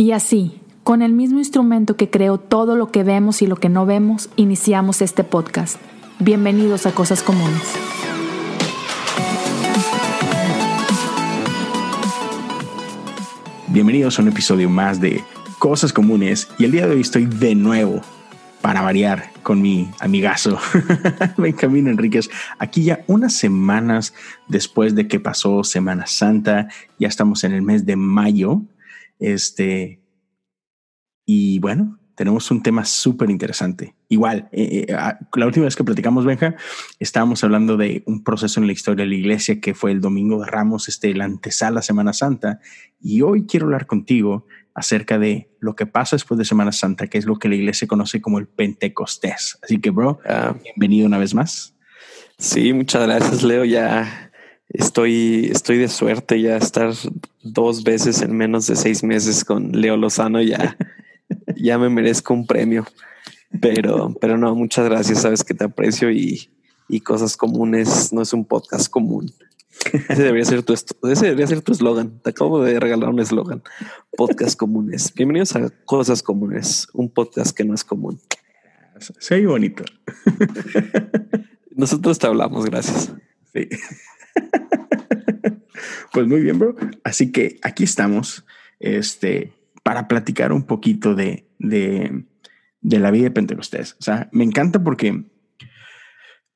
Y así, con el mismo instrumento que creó todo lo que vemos y lo que no vemos, iniciamos este podcast. Bienvenidos a Cosas Comunes. Bienvenidos a un episodio más de Cosas Comunes y el día de hoy estoy de nuevo para variar con mi amigazo Benjamín Enríquez. Aquí ya unas semanas después de que pasó Semana Santa, ya estamos en el mes de mayo este, y bueno, tenemos un tema súper interesante. Igual, eh, eh, ah, la última vez que platicamos, Benja, estábamos hablando de un proceso en la historia de la iglesia que fue el Domingo de Ramos, este, la antesala Semana Santa. Y hoy quiero hablar contigo acerca de lo que pasa después de Semana Santa, que es lo que la iglesia conoce como el Pentecostés. Así que, bro, ah. bienvenido una vez más. Sí, muchas gracias, Leo. Ya Estoy, estoy de suerte ya estar dos veces en menos de seis meses con Leo Lozano. Ya, ya me merezco un premio. Pero, pero no, muchas gracias. Sabes que te aprecio y, y cosas comunes no es un podcast común. Ese debería ser tu ese debería ser tu eslogan. Te acabo de regalar un eslogan. Podcast comunes. Bienvenidos a Cosas Comunes, un podcast que no es común. Sí, bonito. Nosotros te hablamos, gracias. Sí. pues muy bien, bro. Así que aquí estamos, este, para platicar un poquito de, de, de la vida de Pentecostés. O sea, me encanta porque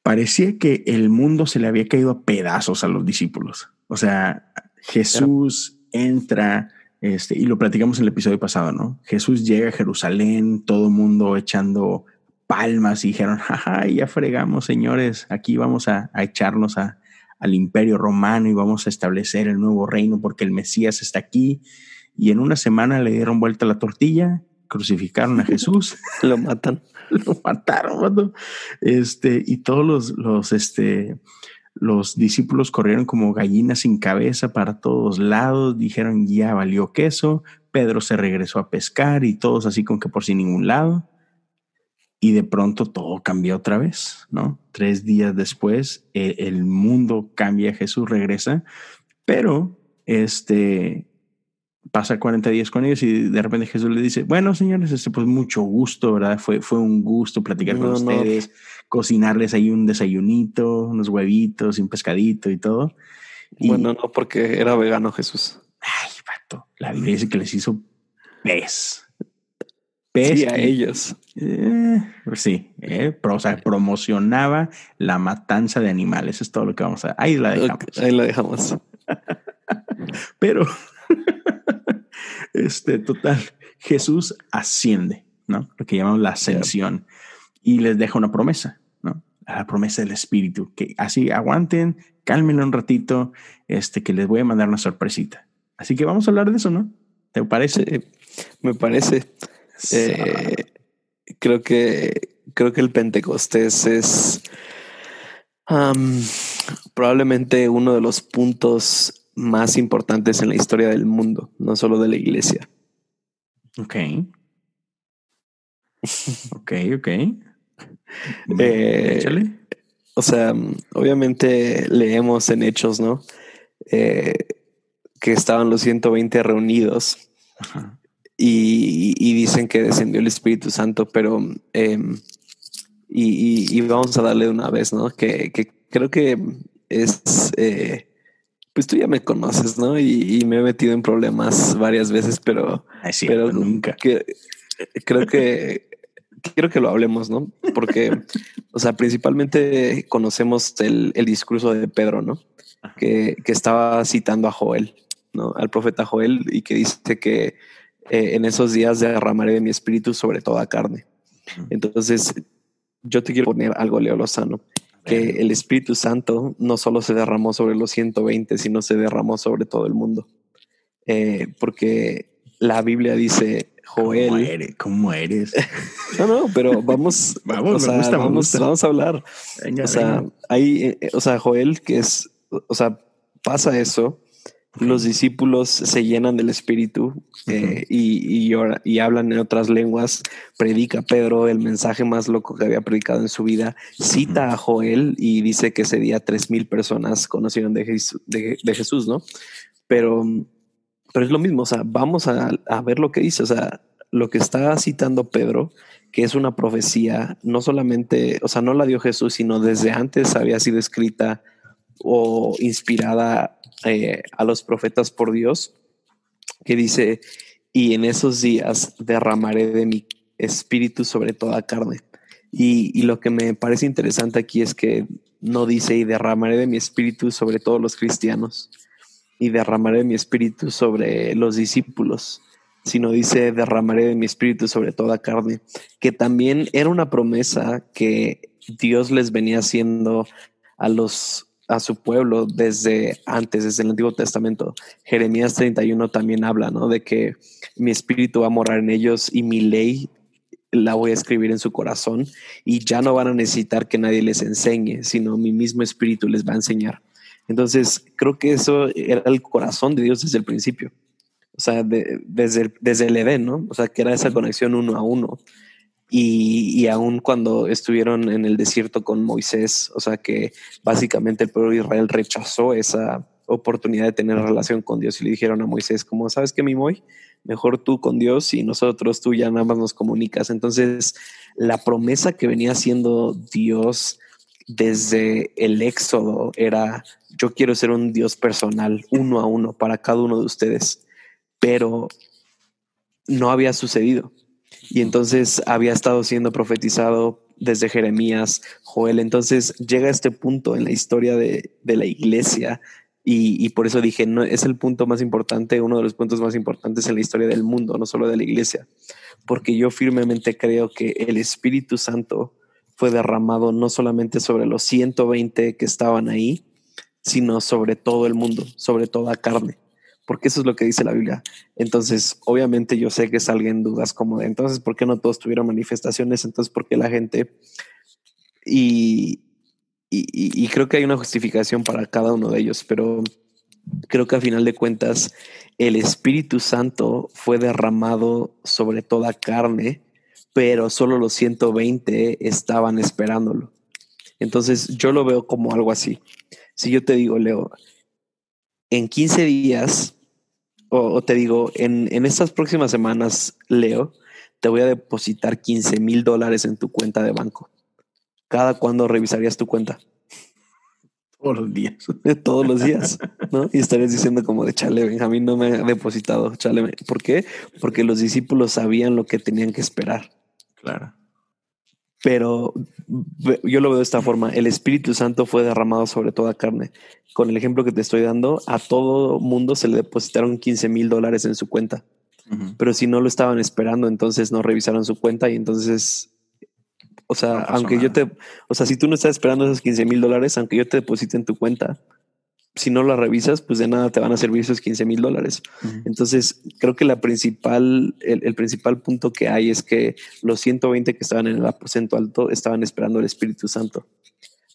parecía que el mundo se le había caído a pedazos a los discípulos. O sea, Jesús entra, este, y lo platicamos en el episodio pasado, ¿no? Jesús llega a Jerusalén, todo el mundo echando palmas y dijeron, jaja, ya fregamos, señores, aquí vamos a echarnos a, al imperio romano y vamos a establecer el nuevo reino porque el Mesías está aquí. Y en una semana le dieron vuelta la tortilla, crucificaron a Jesús. lo matan. lo mataron, Este, y todos los, los, este, los discípulos corrieron como gallinas sin cabeza para todos lados, dijeron ya valió queso, Pedro se regresó a pescar y todos así con que por sin ningún lado y de pronto todo cambia otra vez, ¿no? Tres días después, e, el, mundo cambia, Jesús regresa, pero este pasa 40 días con ellos y de repente Jesús le dice, bueno, señores, este, pues mucho gusto, ¿verdad? Fue, fue un gusto platicar con ustedes, cocinarles ahí un desayunito, unos huevitos, un pescadito y todo. Y, bueno, no, porque era vegano Jesús. Ay, pato, la Biblia dice que les hizo pez sí, a ellos. Eh, sí, eh, o sea, promocionaba la matanza de animales. Es todo lo que vamos a. Ahí la dejamos. Ahí la dejamos. Pero, este, total, Jesús asciende, ¿no? Lo que llamamos la ascensión y les deja una promesa, ¿no? La promesa del Espíritu, que así aguanten, cálmenlo un ratito, este, que les voy a mandar una sorpresita. Así que vamos a hablar de eso, ¿no? ¿Te parece? me parece. Eh, creo que creo que el Pentecostés es probablemente uno de los puntos más importantes en la historia del mundo, no solo de la iglesia. Ok. ok, ok. Eh, o sea, obviamente leemos en Hechos, ¿no? Eh, que estaban los 120 reunidos. Ajá y, dicen que descendió el Espíritu Santo, pero em, y, vamos a darle una vez, ¿no? Que, creo que es, eh, pues tú ya me conoces, ¿no? Y, me he metido en problemas varias veces, pero, pero nunca. Que, creo que quiero que lo hablemos, ¿no? Porque, o sea, principalmente conocemos el, discurso de Pedro, ¿no? Que, que estaba citando a Joel, ¿no? Al profeta Joel y que dice que eh, en esos días derramaré de mi espíritu sobre toda carne. Entonces, yo te quiero poner algo, Leo Lozano, que el Espíritu Santo no solo se derramó sobre los 120, sino se derramó sobre todo el mundo. Eh, porque la Biblia dice, Joel. ¿Cómo eres? no, no, pero vamos, vamos, vamos, vamos, a hablar. o sea, hay, eh, o sea, Joel, que es, o sea, pasa eso los discípulos se llenan del Espíritu eh, y, y, hablan en otras lenguas. Predica Pedro el mensaje más loco que había predicado en su vida. Cita a Joel y dice que ese día tres mil personas conocieron de, de, Jesús, ¿no? Pero Pero es lo mismo, o sea, vamos a, a ver lo que dice, o sea, lo que está citando Pedro, que es una profecía, no solamente, o sea, no la dio Jesús, sino desde antes había sido escrita o inspirada eh, a los profetas por Dios, que dice, y en esos días derramaré de mi espíritu sobre toda carne. Y, y, lo que me parece interesante aquí es que no dice, y derramaré de mi espíritu sobre todos los cristianos, y derramaré de mi espíritu sobre los discípulos, sino dice, derramaré de mi espíritu sobre toda carne, que también era una promesa que Dios les venía haciendo a los a su pueblo desde antes, desde el Antiguo Testamento. Jeremías 31 también habla, ¿no? De que mi espíritu va a morar en ellos y mi ley la voy a escribir en su corazón y ya no van a necesitar que nadie les enseñe, sino mi mismo espíritu les va a enseñar. Entonces, creo que eso era el corazón de Dios desde el principio. O sea, desde, el, desde el Edén, ¿no? O sea, que era esa conexión uno a uno. Y, aún cuando estuvieron en el desierto con Moisés, o sea, que básicamente el pueblo de Israel rechazó esa oportunidad de tener relación con Dios y le dijeron a Moisés, como, ¿sabes qué, mi Moy? Mejor tú con Dios y nosotros tú ya nada más nos comunicas. Entonces, la promesa que venía haciendo Dios desde el éxodo era, yo quiero ser un Dios personal, uno a uno, para cada uno de ustedes, pero no había sucedido. Y entonces había estado siendo profetizado desde Jeremías, Joel. Entonces llega este punto en la historia de, de la iglesia y, y, por eso dije, no, es el punto más importante, uno de los puntos más importantes en la historia del mundo, no solo de la iglesia, porque yo firmemente creo que el Espíritu Santo fue derramado no solamente sobre los 120 que estaban ahí, sino sobre todo el mundo, sobre toda carne, porque eso es lo que dice la Biblia. Entonces, obviamente yo sé que salgan dudas como de, entonces, ¿por qué no todos tuvieron manifestaciones? Entonces, ¿por qué la gente? Y, y, y creo que hay una justificación para cada uno de ellos, pero creo que a final de cuentas el Espíritu Santo fue derramado sobre toda carne pero solo los 120 estaban esperándolo. Entonces yo lo veo como algo así. Si yo te digo, Leo, en 15 días, o, te digo, en, en, estas próximas semanas, Leo, te voy a depositar 15 mil dólares en tu cuenta de banco. ¿Cada cuándo revisarías tu cuenta? Todos los días. Todos los días, ¿no? Y estarías diciendo como de chale, Benjamín no me ha depositado, chale. ¿Por qué? Porque los discípulos sabían lo que tenían que esperar. Claro. Pero yo lo veo de esta forma. El Espíritu Santo fue derramado sobre toda carne. Con el ejemplo que te estoy dando, a todo mundo se le depositaron 15 mil dólares en su cuenta. Uh -huh. Pero si no lo estaban esperando, entonces no revisaron su cuenta y entonces, o sea, no aunque nada. yo te, o sea, si tú no estás esperando esos 15 mil dólares, aunque yo te deposite en tu cuenta, si no la revisas, pues de nada te van a servir esos 15 mil dólares. Uh -huh. Entonces, creo que la principal, el, el, principal punto que hay es que los 120 que estaban en el aposento alto estaban esperando el Espíritu Santo,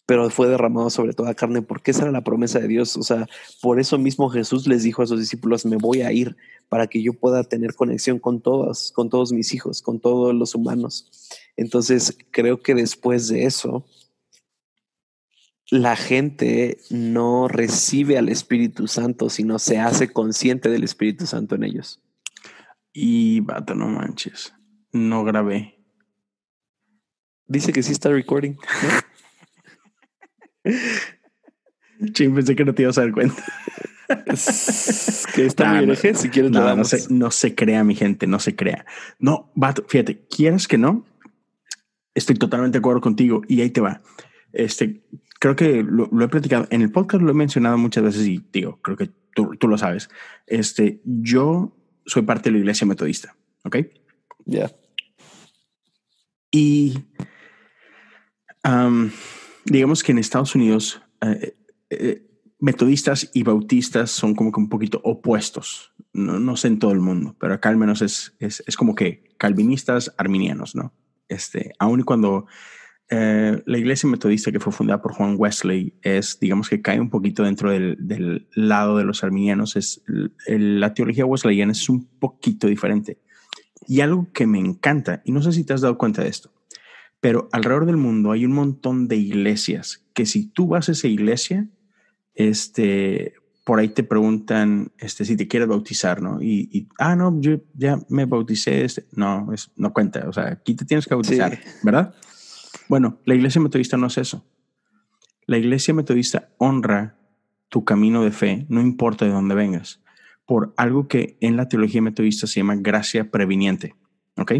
pero fue derramado sobre toda carne, porque esa era la promesa de Dios. O sea, por eso mismo Jesús les dijo a sus discípulos, me voy a ir para que yo pueda tener conexión con todos, con todos mis hijos, con todos los humanos. Entonces, creo que después de eso, la gente no recibe al Espíritu Santo, sino se hace consciente del Espíritu Santo en ellos. Y vato, no manches, no grabé. Dice que sí está recording. ¿no? sí, pensé que no te ibas a dar cuenta. que está nah, muy no, si quieres no, no, se, no se crea, mi gente, no se crea. No, vato, fíjate, quieres que no, estoy totalmente de acuerdo contigo y ahí te va. Este, creo que lo, lo, he platicado en el podcast, lo he mencionado muchas veces y digo, creo que tú, tú lo sabes. Este, yo soy parte de la iglesia metodista, ¿ok? Ya. Yeah. Y um, digamos que en Estados Unidos, eh, eh, metodistas y bautistas son como que un poquito opuestos. No, no sé en todo el mundo, pero acá al menos es, es, es como que calvinistas, arminianos, ¿no? Este, aun cuando eh, la iglesia metodista que fue fundada por Juan Wesley es, digamos que cae un poquito dentro del, del lado de los arminianos. Es, el, la teología wesleyana es un poquito diferente. Y algo que me encanta, y no sé si te has dado cuenta de esto, pero alrededor del mundo hay un montón de iglesias que si tú vas a esa iglesia, este, por ahí te preguntan este, si te quieres bautizar, ¿no? Y, ah, no, yo ya me bauticé, este. no, es, no cuenta, o sea, aquí te tienes que bautizar, ¿verdad? Bueno, la iglesia metodista no es eso. La iglesia metodista honra tu camino de fe, no importa de dónde vengas, por algo que en la teología metodista se llama gracia previniente, ¿ok?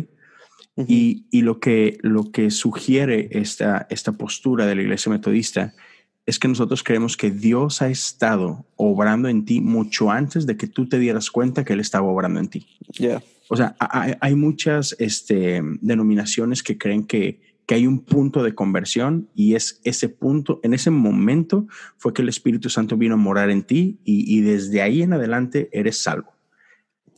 y, y, lo, que, lo que sugiere esta, esta postura de la iglesia metodista es que nosotros creemos que Dios ha estado obrando en ti mucho antes de que tú te dieras cuenta que Él estaba obrando en ti. O sea, hay, muchas este, denominaciones que creen que, que hay un punto de conversión y es ese punto, en ese momento fue que el Espíritu Santo vino a morar en ti y, y desde ahí en adelante eres salvo.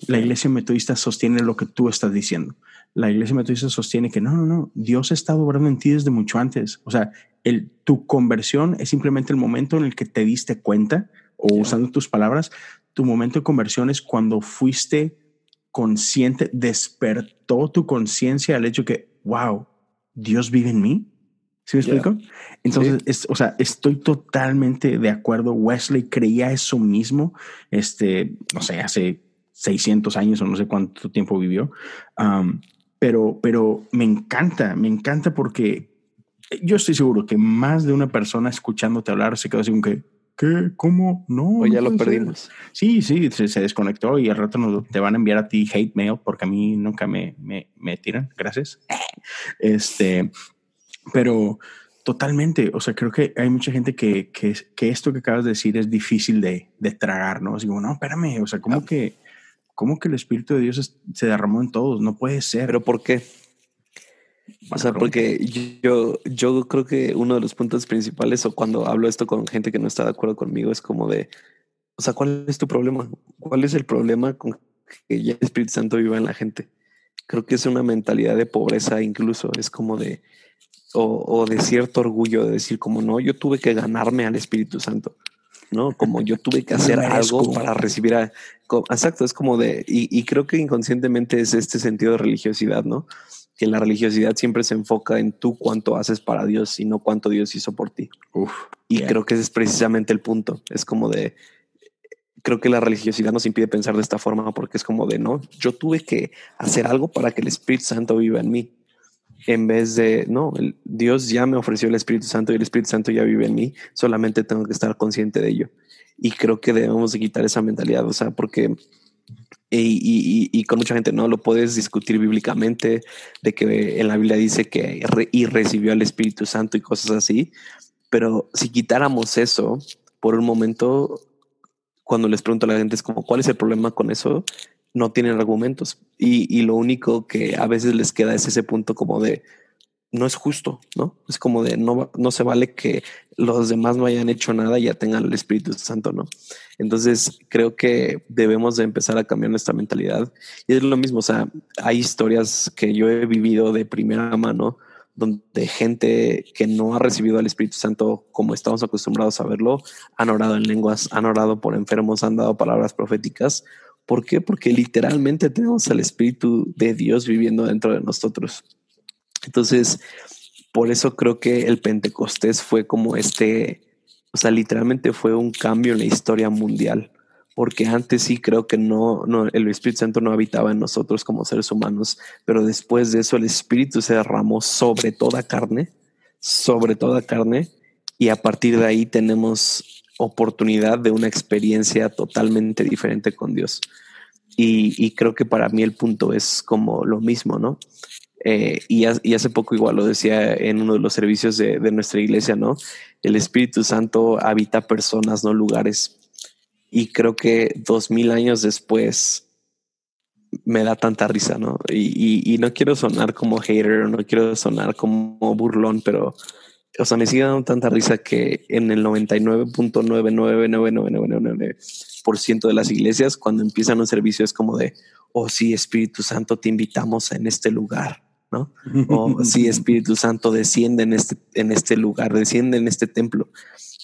La iglesia metodista sostiene lo que tú estás diciendo. La iglesia metodista sostiene que no, no, no, Dios ha estado obrando en ti desde mucho antes. O sea, el, tu conversión es simplemente el momento en el que te diste cuenta, o usando tus palabras, tu momento de conversión es cuando fuiste consciente, despertó tu conciencia al hecho que, wow, Dios vive en mí. ¿Sí me explico? Entonces, o sea, estoy totalmente de acuerdo. Wesley creía eso mismo, este, no sé, hace 600 años o no sé cuánto tiempo vivió. pero, pero me encanta, me encanta porque yo estoy seguro que más de una persona escuchándote hablar se quedó así como que, ¿qué? ¿Cómo? No. O ya lo perdimos. Sí, sí, se, desconectó y al rato nos, te van a enviar a ti hate mail porque a mí nunca me, me, me tiran. Gracias. Este, pero totalmente. O sea, creo que hay mucha gente que, que, que esto que acabas de decir es difícil de, de tragar, ¿no? Como, no, espérame. O sea, ¿cómo que, cómo que el Espíritu de Dios se derramó en todos? No puede ser. ¿Pero por qué? O sea, porque yo, yo creo que uno de los puntos principales, o cuando hablo esto con gente que no está de acuerdo conmigo, es como de, o sea, ¿cuál es tu problema? ¿Cuál es el problema con que ya el Espíritu Santo viva en la gente? Creo que es una mentalidad de pobreza incluso, es como de, o, o de cierto orgullo de decir como, no, yo tuve que ganarme al Espíritu Santo. ¿no? Como yo tuve que hacer algo para recibir a... Exacto, es como de... Y, y, creo que inconscientemente es este sentido de religiosidad, ¿no? Que la religiosidad siempre se enfoca en tú cuánto haces para Dios y no cuánto Dios hizo por ti. y creo que ese es precisamente el punto. Es como de, creo que la religiosidad nos impide pensar de esta forma porque es como de, no, yo tuve que hacer algo para que el Espíritu Santo viva en mí. En vez de, no, el, Dios ya me ofreció el Espíritu Santo y el Espíritu Santo ya vive en mí, solamente tengo que estar consciente de ello. Y creo que debemos de quitar esa mentalidad, o sea, porque y, con mucha gente no lo puedes discutir bíblicamente de que en la Biblia dice que y recibió al Espíritu Santo y cosas así. Pero si quitáramos eso por un momento, cuando les pregunto a la gente es como, ¿cuál es el problema con eso? No tienen argumentos. Y, y lo único que a veces les queda es ese punto como de, no es justo, ¿no? Es como de no, no se vale que los demás no hayan hecho nada y ya tengan el Espíritu Santo, ¿no? Entonces creo que debemos de empezar a cambiar nuestra mentalidad. Y es lo mismo, o sea, hay historias que yo he vivido de primera mano donde gente que no ha recibido al Espíritu Santo como estamos acostumbrados a verlo, han orado en lenguas, han orado por enfermos, han dado palabras proféticas. ¿Por qué? Porque literalmente tenemos al Espíritu de Dios viviendo dentro de nosotros. Entonces, por eso creo que el Pentecostés fue como este, o sea, literalmente fue un cambio en la historia mundial, porque antes sí creo que no, no, el Espíritu Santo no habitaba en nosotros como seres humanos, pero después de eso el Espíritu se derramó sobre toda carne, sobre toda carne, y a partir de ahí tenemos oportunidad de una experiencia totalmente diferente con Dios. Y, y, creo que para mí el punto es como lo mismo, ¿no? Eh, y, hace poco igual lo decía en uno de los servicios de, nuestra iglesia, ¿no? El Espíritu Santo habita personas, no lugares. Y creo que dos mil años después me da tanta risa, ¿no? Y, no quiero sonar como hater, no quiero sonar como burlón, pero, o sea, me sigue dando tanta risa que en el 99.99999% de las iglesias, cuando empiezan un servicio, es como de, oh sí, Espíritu Santo, te invitamos en este lugar ¿no? O si Espíritu Santo desciende en este, en este lugar, desciende en este templo.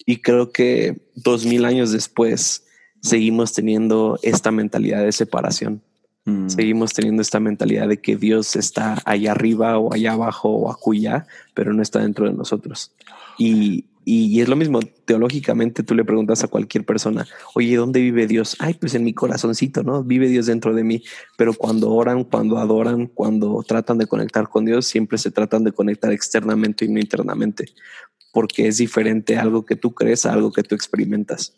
Y creo que dos mil años después seguimos teniendo esta mentalidad de separación. Mm. Seguimos teniendo esta mentalidad de que Dios está allá arriba o allá abajo o acuya, pero no está dentro de nosotros. Y, y, es lo mismo, teológicamente tú le preguntas a cualquier persona, oye, ¿dónde vive Dios? Ay, pues en mi corazoncito, ¿no? Vive Dios dentro de mí. Pero cuando oran, cuando adoran, cuando tratan de conectar con Dios, siempre se tratan de conectar externamente y no internamente, porque es diferente algo que tú crees a algo que tú experimentas.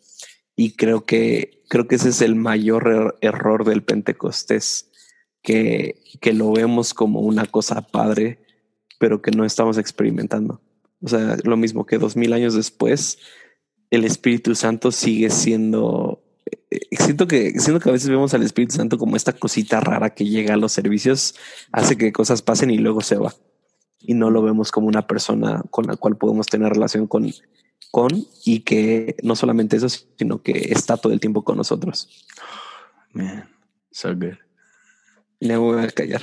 Y creo que, creo que ese es el mayor er-, error del Pentecostés, que, que lo vemos como una cosa padre, pero que no estamos experimentando. O sea, lo mismo que dos mil años después, el Espíritu Santo sigue siendo. Eh, siento que, siento que a veces vemos al Espíritu Santo como esta cosita rara que llega a los servicios, hace que cosas pasen y luego se va. Y no lo vemos como una persona con la cual podemos tener relación con, con y que no solamente eso, sino que está todo el tiempo con nosotros. Man, so good. Me voy a callar.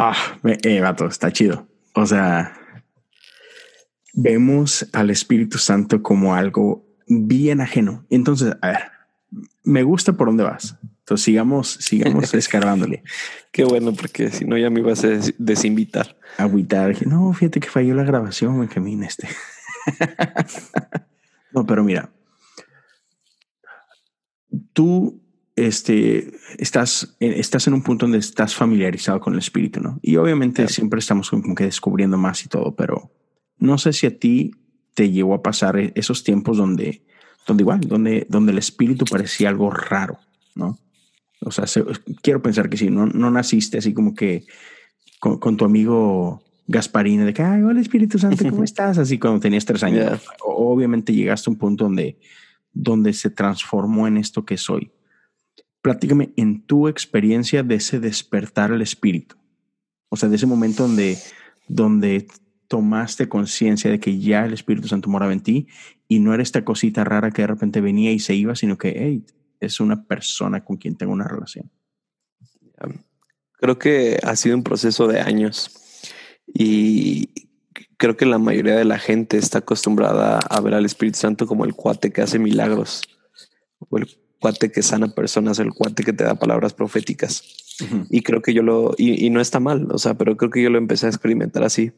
Ah, eh, vato, está chido. O sea, vemos al Espíritu Santo como algo bien ajeno. Entonces, a ver, me gusta por dónde vas. Entonces sigamos, sigamos escarbándole. Qué bueno, porque si no ya me ibas a desinvitar. Agüitar. No, fíjate que falló la grabación, Benjamín, este. no, pero mira, tú este, estás, estás en un punto donde estás familiarizado con el espíritu, ¿no? Y obviamente siempre estamos como que descubriendo más y todo, pero no sé si a ti te llevó a pasar e-, esos tiempos donde, donde igual, donde, donde el espíritu parecía algo raro, ¿no? O sea, quiero pensar que sí, no, no naciste así como que con, tu amigo Gasparina de que, ay, hola Espíritu Santo, ¿cómo estás? Así cuando tenías tres años. Obviamente llegaste a un punto donde, donde se transformó en esto que soy platícame en tu experiencia de ese despertar al espíritu. O sea, de ese momento donde, donde tomaste conciencia de que ya el Espíritu Santo moraba en ti y no era esta cosita rara que de repente venía y se iba, sino que hey, es una persona con quien tengo una relación. Creo que ha sido un proceso de años y creo que la mayoría de la gente está acostumbrada a ver al Espíritu Santo como el cuate que hace milagros o el cuate que sana personas, el cuate que te da palabras proféticas. Y creo que yo lo, y, no está mal, o sea, pero creo que yo lo empecé a experimentar así.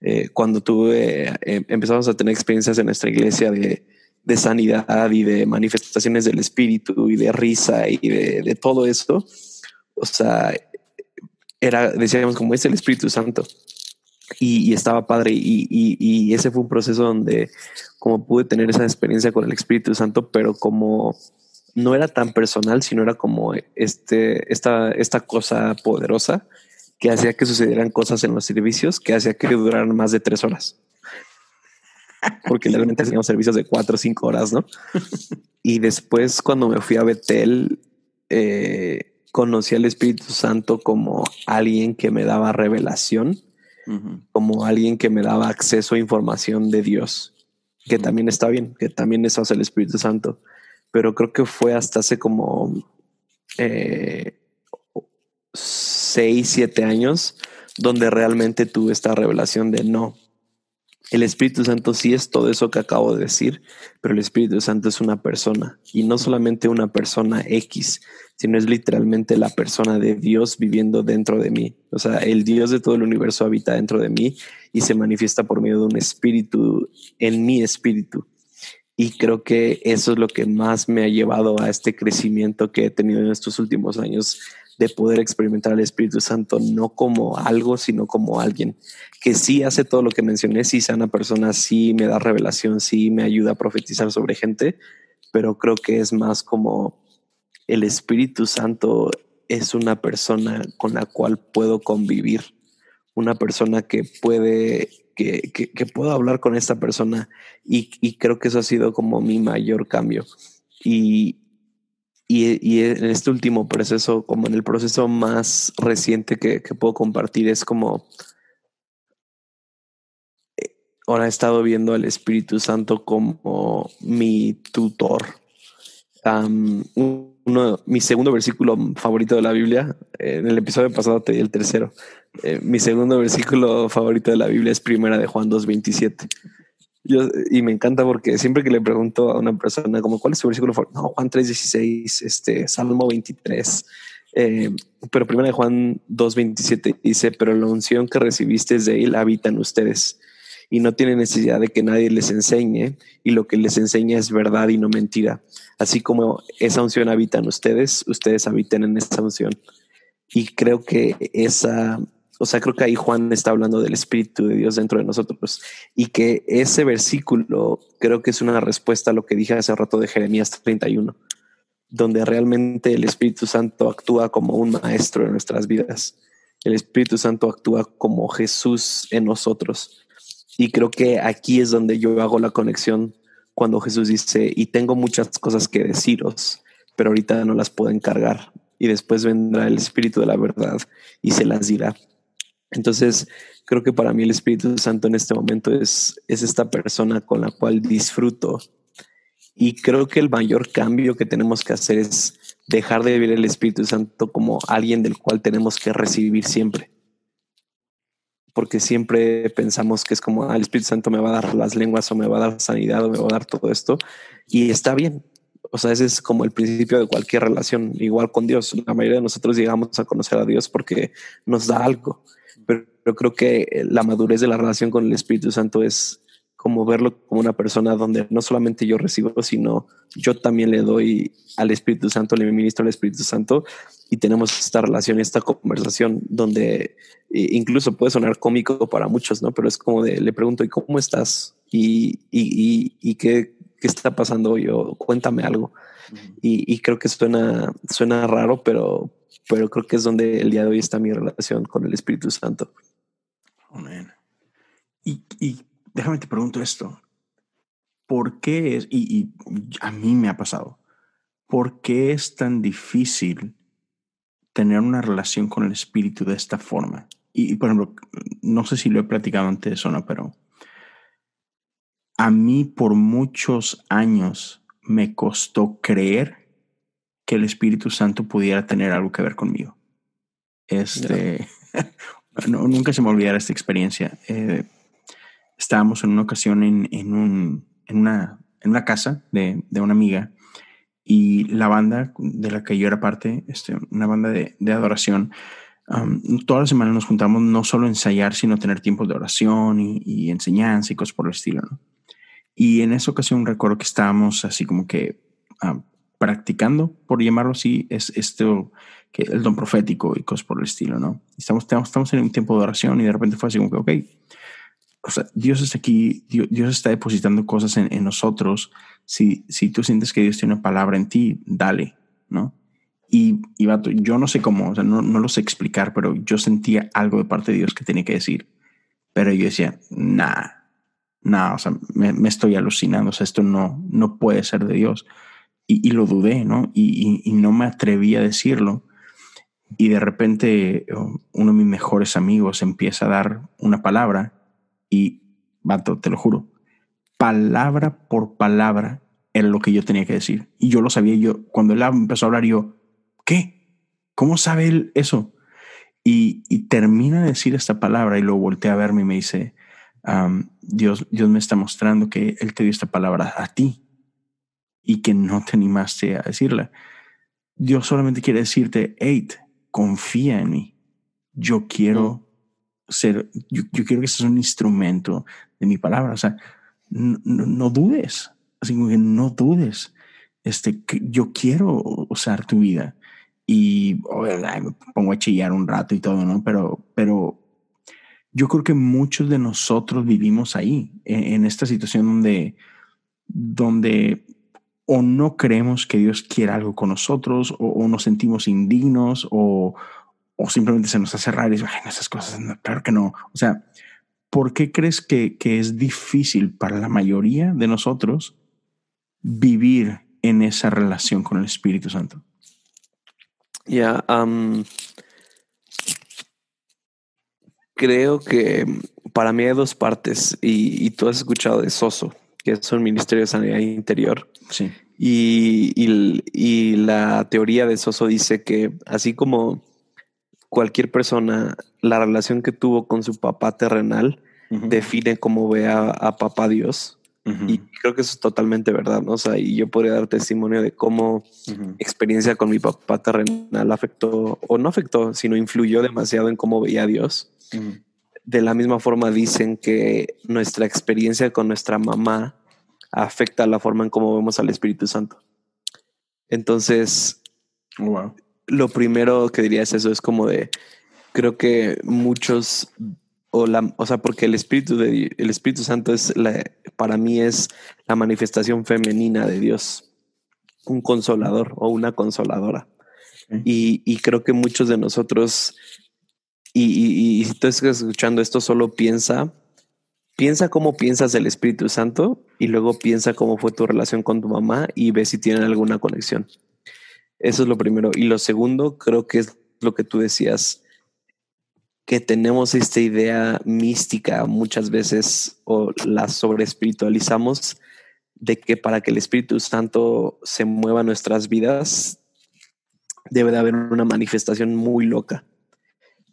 Eh, cuando tuve, eh, empezamos a tener experiencias en nuestra iglesia de, de, sanidad y de manifestaciones del espíritu y de risa y de, de todo esto. O sea, era, decíamos como es el Espíritu Santo. Y, y estaba padre. Y, y, y, ese fue un proceso donde como pude tener esa experiencia con el Espíritu Santo, pero como no era tan personal, sino era como este, esta, esta cosa poderosa que hacía que sucedieran cosas en los servicios que hacía que duraran más de tres horas. Porque realmente teníamos servicios de cuatro o cinco horas, ¿no? Y después, cuando me fui a Betel, eh, conocí al Espíritu Santo como alguien que me daba revelación, como alguien que me daba acceso a información de Dios, que también está bien, que también eso hace el Espíritu Santo pero creo que fue hasta hace como eh, seis, siete años donde realmente tuve esta revelación de no. El Espíritu Santo sí es todo eso que acabo de decir, pero el Espíritu Santo es una persona y no solamente una persona X, sino es literalmente la persona de Dios viviendo dentro de mí. O sea, el Dios de todo el universo habita dentro de mí y se manifiesta por medio de un espíritu en mi espíritu. Y creo que eso es lo que más me ha llevado a este crecimiento que he tenido en estos últimos años de poder experimentar al Espíritu Santo no como algo, sino como alguien que sí hace todo lo que mencioné, sí sana persona, sí me da revelación, sí me ayuda a profetizar sobre gente, pero creo que es más como el Espíritu Santo es una persona con la cual puedo convivir, una persona que puede que, puedo hablar con esta persona y, creo que eso ha sido como mi mayor cambio. Y, y, en este último proceso, como en el proceso más reciente que, puedo compartir, es como, eh, ahora he estado viendo al Espíritu Santo como mi tutor. Uno, mi segundo versículo favorito de la Biblia, en el episodio pasado te di el tercero. Eh, mi segundo versículo favorito de la Biblia es primera de Juan 2.27. Yo, y me encanta porque siempre que le pregunto a una persona como cuál es su versículo favorito, no, Juan 3.16, este, Salmo 23. Eh, pero primera de Juan 2.27 dice, pero la unción que recibiste de él habita en ustedes y no tienen necesidad de que nadie les enseñe y lo que les enseña es verdad y no mentira. Así como esa unción habita en ustedes, ustedes habiten en esa unción. Y creo que esa, o sea, creo que ahí Juan está hablando del Espíritu de Dios dentro de nosotros y que ese versículo creo que es una respuesta a lo que dije hace rato de Jeremías 31, donde realmente el Espíritu Santo actúa como un maestro en nuestras vidas. El Espíritu Santo actúa como Jesús en nosotros. Y creo que aquí es donde yo hago la conexión cuando Jesús dice, y tengo muchas cosas que deciros, pero ahorita no las puedo encargar. Y después vendrá el Espíritu de la verdad y se las dirá. Entonces, creo que para mí el Espíritu Santo en este momento es, es esta persona con la cual disfruto. Y creo que el mayor cambio que tenemos que hacer es dejar de ver el Espíritu Santo como alguien del cual tenemos que recibir siempre porque siempre pensamos que es como ah, el Espíritu Santo me va a dar las lenguas o me va a dar sanidad o me va a dar todo esto y está bien. O sea, ese es como el principio de cualquier relación, igual con Dios. La mayoría de nosotros llegamos a conocer a Dios porque nos da algo, pero, pero creo que la madurez de la relación con el Espíritu Santo es como verlo como una persona donde no solamente yo recibo, sino yo también le doy al Espíritu Santo, le ministro al Espíritu Santo y tenemos esta relación, esta conversación donde eh, incluso puede sonar cómico para muchos, ¿no? Pero es como de, le pregunto, ¿y cómo estás? ¿Y, y, y, qué, qué, está pasando hoy? cuéntame algo. y, y, creo que suena, suena raro, pero, pero creo que es donde el día de hoy está mi relación con el Espíritu Santo. Amén. Y, y déjame te pregunto esto. ¿Por qué es, y, y a mí me ha pasado, ¿por qué es tan difícil tener una relación con el espíritu de esta forma? Y, por ejemplo, no sé si lo he platicado antes o no, pero a mí por muchos años me costó creer que el Espíritu Santo pudiera tener algo que ver conmigo. Este, no, nunca se me olvidará esta experiencia. Eh, estábamos en una ocasión en, en, un, en, una, en una casa de, de, una amiga y la banda de la que yo era parte, este, una banda de, de adoración, um, todas las semanas nos juntamos no solo a ensayar, sino tener tiempos de oración y, y enseñanza y cosas por el estilo. ¿no? Y en esa ocasión recuerdo que estábamos así como que practicando, por llamarlo así, es esto, que el don profético y cosas por el estilo, ¿no? Estamos, estamos en un tiempo de oración y de repente fue así como que, ok, o sea, Dios está aquí, Dios, está depositando cosas en, en, nosotros. Si, si tú sientes que Dios tiene una palabra en ti, dale, ¿no? Y, y vato, yo no sé cómo, o sea, no, no lo sé explicar, pero yo sentía algo de parte de Dios que tenía que decir. Pero yo decía, nah, nah, o sea, me, estoy alucinando, o sea, esto no, no puede ser de Dios. Y, y lo dudé, ¿no? Y, y, y no me atreví a decirlo. Y de repente uno de mis mejores amigos empieza a dar una palabra y, vato, te lo juro, palabra por palabra era lo que yo tenía que decir. Y yo lo sabía. Yo, cuando él empezó a hablar, yo, ¿qué? ¿Cómo sabe él eso? Y, termina de decir esta palabra y lo voltea a verme y me dice, um, Dios, Dios me está mostrando que Él te dio esta palabra a ti y que no te animaste a decirla. Dios solamente quiere decirte, hey, confía en mí. Yo quiero ser, yo, yo, quiero que seas un instrumento de mi palabra. O sea, no, no, no dudes, así como que no dudes. Este, que yo quiero usar tu vida y oh, me pongo a chillar un rato y todo, ¿no? Pero, pero yo creo que muchos de nosotros vivimos ahí, en, en esta situación donde, donde o no creemos que Dios quiera algo con nosotros, o nos sentimos indignos, o, o simplemente se nos hace raro y dice, esas cosas, no, claro que no. O sea, ¿por qué crees que, que es difícil para la mayoría de nosotros vivir en esa relación con el Espíritu Santo? Ya, yeah, um, creo que para mí hay dos partes y, y, tú has escuchado de Soso, que es un ministerio de sanidad interior. Sí. Y, y, y, la teoría de Soso dice que así como cualquier persona, la relación que tuvo con su papá terrenal uh -huh. define cómo ve a, a papá Dios. Uh -huh. Y creo que eso es totalmente verdad, ¿no? O sea, y yo podría dar testimonio de cómo uh -huh. experiencia con mi papá terrenal afectó, o no afectó, sino influyó demasiado en cómo veía a Dios. De la misma forma dicen que nuestra experiencia con nuestra mamá afecta la forma en cómo vemos al Espíritu Santo. Entonces, wow. Lo primero que diría es eso, es como de, creo que muchos, o, la, o sea, porque el Espíritu, de, el Espíritu Santo es, la, para mí es la manifestación femenina de Dios, un consolador o una consoladora. Okay. Y, y, creo que muchos de nosotros, y, y, y si tú estás escuchando esto, solo piensa piensa cómo piensas del Espíritu Santo y luego piensa cómo fue tu relación con tu mamá y ve si tienen alguna conexión. Eso es lo primero. Y lo segundo, creo que es lo que tú decías, que tenemos esta idea mística muchas veces o la sobre espiritualizamos de que para que el Espíritu Santo se mueva en nuestras vidas debe de haber una manifestación muy loca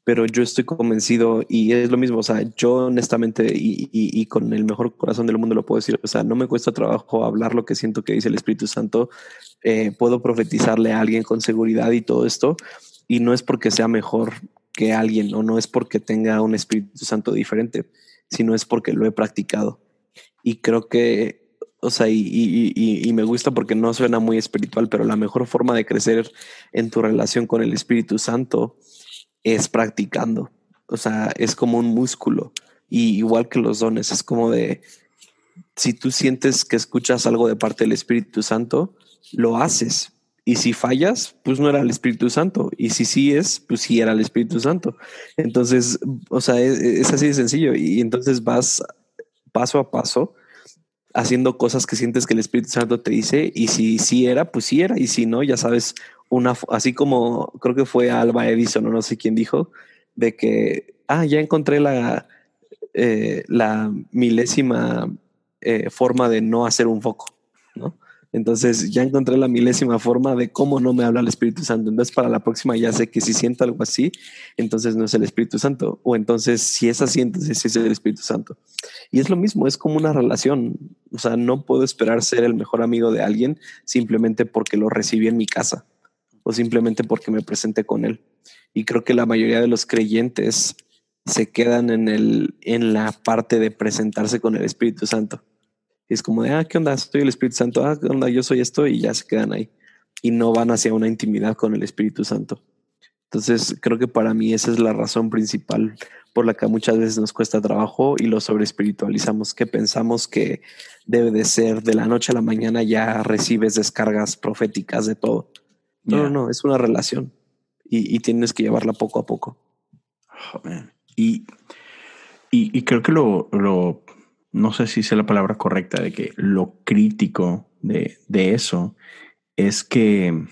pero yo estoy convencido y es lo mismo, o sea, yo honestamente y, y, y, con el mejor corazón del mundo lo puedo decir, o sea, no me cuesta trabajo hablar lo que siento que dice el Espíritu Santo, eh, puedo profetizarle a alguien con seguridad y todo esto, y no es porque sea mejor que alguien o no es porque tenga un Espíritu Santo diferente, sino es porque lo he practicado. Y creo que, o sea, y, y me gusta porque no suena muy espiritual, pero la mejor forma de crecer en tu relación con el Espíritu Santo es practicando. O sea, es como un músculo. Y igual que los dones, es como de, si tú sientes que escuchas algo de parte del Espíritu Santo, lo haces. Y si fallas, pues no era el Espíritu Santo. Y si sí es, pues sí era el Espíritu Santo. Entonces, o sea, es, es así de sencillo. Y entonces vas paso a paso haciendo cosas que sientes que el Espíritu Santo te dice. Y si sí era, pues sí era. Y si no, ya sabes una, así como creo que fue Alba Edison o no sé quién dijo, de que, ah, ya encontré la, eh, la milésima eh, forma de no hacer un foco, ¿no? Entonces ya encontré la milésima forma de cómo no me habla el Espíritu Santo. Entonces para la próxima ya sé que si siento algo así, entonces no es el Espíritu Santo. O entonces si es así, entonces es el Espíritu Santo. Y es lo mismo, es como una relación. O sea, no puedo esperar ser el mejor amigo de alguien simplemente porque lo recibí en mi casa o simplemente porque me presenté con él. Y creo que la mayoría de los creyentes se quedan en, el, en la parte de presentarse con el Espíritu Santo. Y es como de, ah, ¿qué onda? Soy el Espíritu Santo. Ah, ¿qué onda? Yo soy esto y ya se quedan ahí. Y no van hacia una intimidad con el Espíritu Santo. Entonces, creo que para mí esa es la razón principal por la que muchas veces nos cuesta trabajo y lo sobre espiritualizamos, que pensamos que debe de ser de la noche a la mañana ya recibes descargas proféticas de todo. No, yeah. no, no, es una relación y, y, tienes que llevarla poco a poco. Oh, y, y, y, creo que lo, lo, no sé si es la palabra correcta, de que lo crítico de, de eso es que,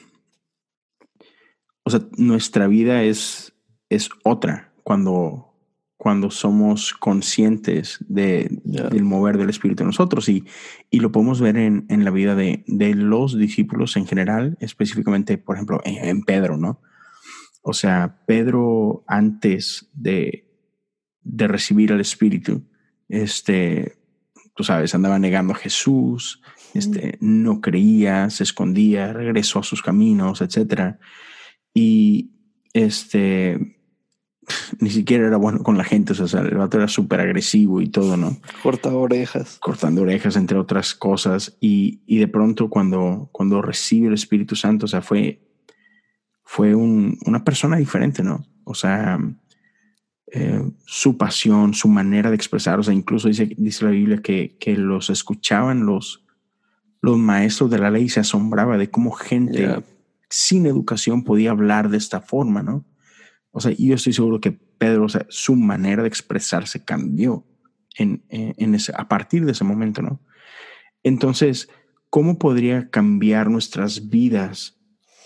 o sea, nuestra vida es, es otra cuando, cuando somos conscientes de, yeah. del mover del Espíritu en nosotros y, y lo podemos ver en, en la vida de, de, los discípulos en general, específicamente, por ejemplo, en, en, Pedro, ¿no? O sea, Pedro antes de, de recibir al Espíritu, este, tú sabes, andaba negando a Jesús, este, no creía, se escondía, regresó a sus caminos, etcétera. Y este, ni siquiera era bueno con la gente, o sea, el vato era súper agresivo y todo, ¿no? Cortando orejas. Cortando orejas, entre otras cosas. Y, y de pronto cuando, cuando recibe el Espíritu Santo, o sea, fue, fue un, una persona diferente, ¿no? O sea, eh, su pasión, su manera de expresar, o sea, incluso dice, dice la Biblia que, que los escuchaban los, los maestros de la ley y se asombraba de cómo gente yeah. Sin educación podía hablar de esta forma, ¿no? O sea, yo estoy seguro que Pedro, su manera de expresarse cambió en, a partir de ese momento, ¿no? Entonces, ¿cómo podría cambiar nuestras vidas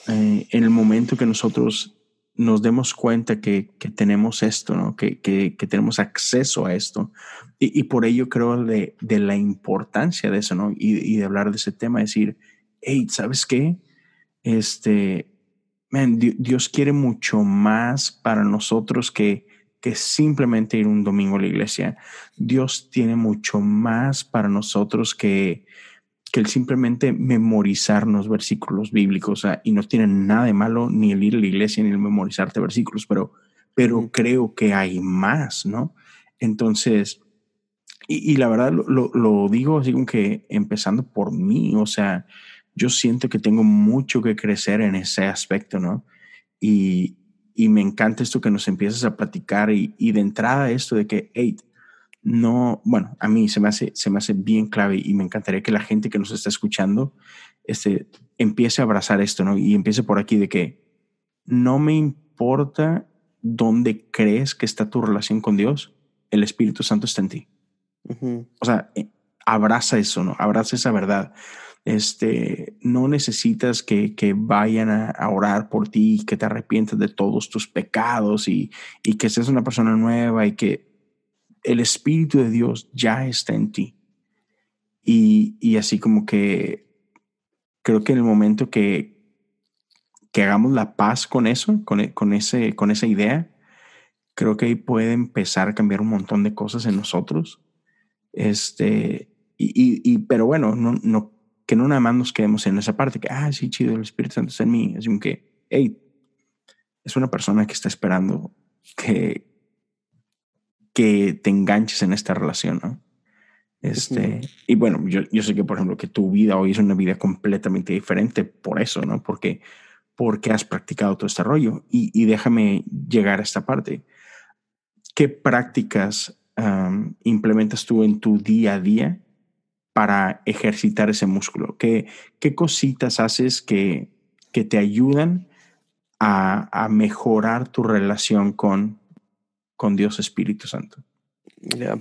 eh, en el momento que nosotros nos demos cuenta que, tenemos esto, ¿no? que, tenemos acceso a esto. Y, por ello creo de, la importancia de eso, ¿no? Y, de hablar de ese tema, decir, hey, ¿sabes qué? Este, Dios quiere mucho más para nosotros que, que simplemente ir un domingo a la iglesia. Dios tiene mucho más para nosotros que, que el simplemente memorizarnos versículos bíblicos, y no tiene nada de malo ni el ir a la iglesia ni el memorizarte versículos, pero, pero creo que hay más, ¿no? Entonces, y, la verdad lo, lo, digo así como que empezando por mí, o sea, yo siento que tengo mucho que crecer en ese aspecto, ¿no? Y, y me encanta esto que nos empiezas a platicar y, y de entrada esto de que, hey, no, bueno, a mí se me hace, se me hace bien clave y me encantaría que la gente que nos está escuchando este, empiece a abrazar esto, ¿no? Y empiece por aquí de que no me importa dónde crees que está tu relación con Dios, el Espíritu Santo está en ti. O sea, eh, abraza eso, ¿no? Abraza esa verdad. Este, no necesitas que, que vayan a, orar por ti, que te arrepientas de todos tus pecados y, y que seas una persona nueva y que el Espíritu de Dios ya está en ti. Y, así como que creo que en el momento que, que hagamos la paz con eso, con, con, ese, con esa idea, creo que ahí puede empezar a cambiar un montón de cosas en nosotros. Este, y, pero bueno, no, no, que no nada más nos quedemos en esa parte que, ah, sí, chido, el Espíritu Santo está en mí. Como que, hey, es una persona que está esperando que, que te enganches en esta relación, ¿no? Este, y bueno, yo, yo sé que, por ejemplo, que tu vida hoy es una vida completamente diferente por eso, ¿no? Porque, porque has practicado todo este rollo. Y, déjame llegar a esta parte. ¿Qué prácticas implementas tú en tu día a día para ejercitar ese músculo? ¿Qué, qué cositas haces que, que te ayudan a, a mejorar tu relación con, con Dios Espíritu Santo. Ya.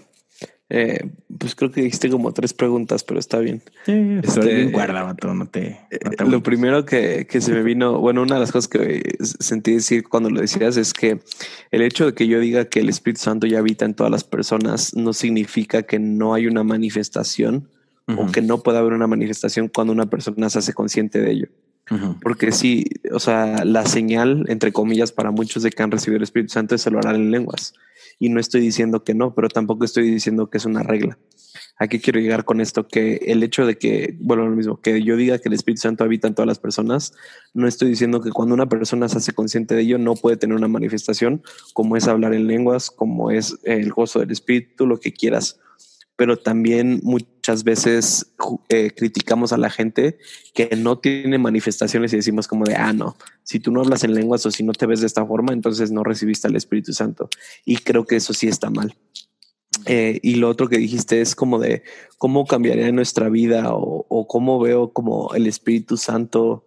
Eh, pues creo que dijiste como tres preguntas, pero está bien. Sí, este, guarda, no te. Eh, lo primero que, que, se me vino, bueno, una de las cosas que sentí decir cuando lo decías es que el hecho de que yo diga que el Espíritu Santo ya habita en todas las personas no significa que no hay una manifestación o que no pueda haber una manifestación cuando una persona se hace consciente de ello. Porque sí, o sea, la señal, entre comillas, para muchos de que han recibido el Espíritu Santo es el orar en lenguas. Y no estoy diciendo que no, pero tampoco estoy diciendo que es una regla. Aquí quiero llegar con esto, que el hecho de que, bueno, lo mismo, que yo diga que el Espíritu Santo habita en todas las personas, no estoy diciendo que cuando una persona se hace consciente de ello no puede tener una manifestación como es hablar en lenguas, como es el gozo del Espíritu, lo que quieras pero también muchas veces eh, criticamos a la gente que no tiene manifestaciones y decimos como de, ah, no, si tú no hablas en lenguas o si no te ves de esta forma, entonces no recibiste al Espíritu Santo. Y creo que eso sí está mal. Eh, y lo otro que dijiste es como de cómo cambiaría nuestra vida o, cómo veo como el Espíritu Santo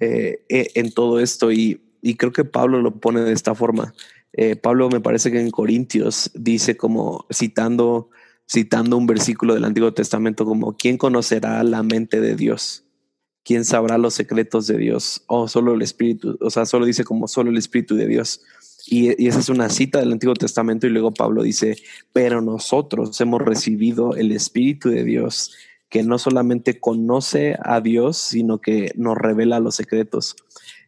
eh, en todo esto. Y, y, creo que Pablo lo pone de esta forma. Pablo me parece que en Corintios dice como citando citando un versículo del Antiguo Testamento como, ¿quién conocerá la mente de Dios? ¿Quién sabrá los secretos de Dios? O oh, solo el Espíritu, o sea, solo dice como solo el Espíritu de Dios. Y, esa es una cita del Antiguo Testamento y luego Pablo dice, pero nosotros hemos recibido el Espíritu de Dios que no solamente conoce a Dios, sino que nos revela los secretos.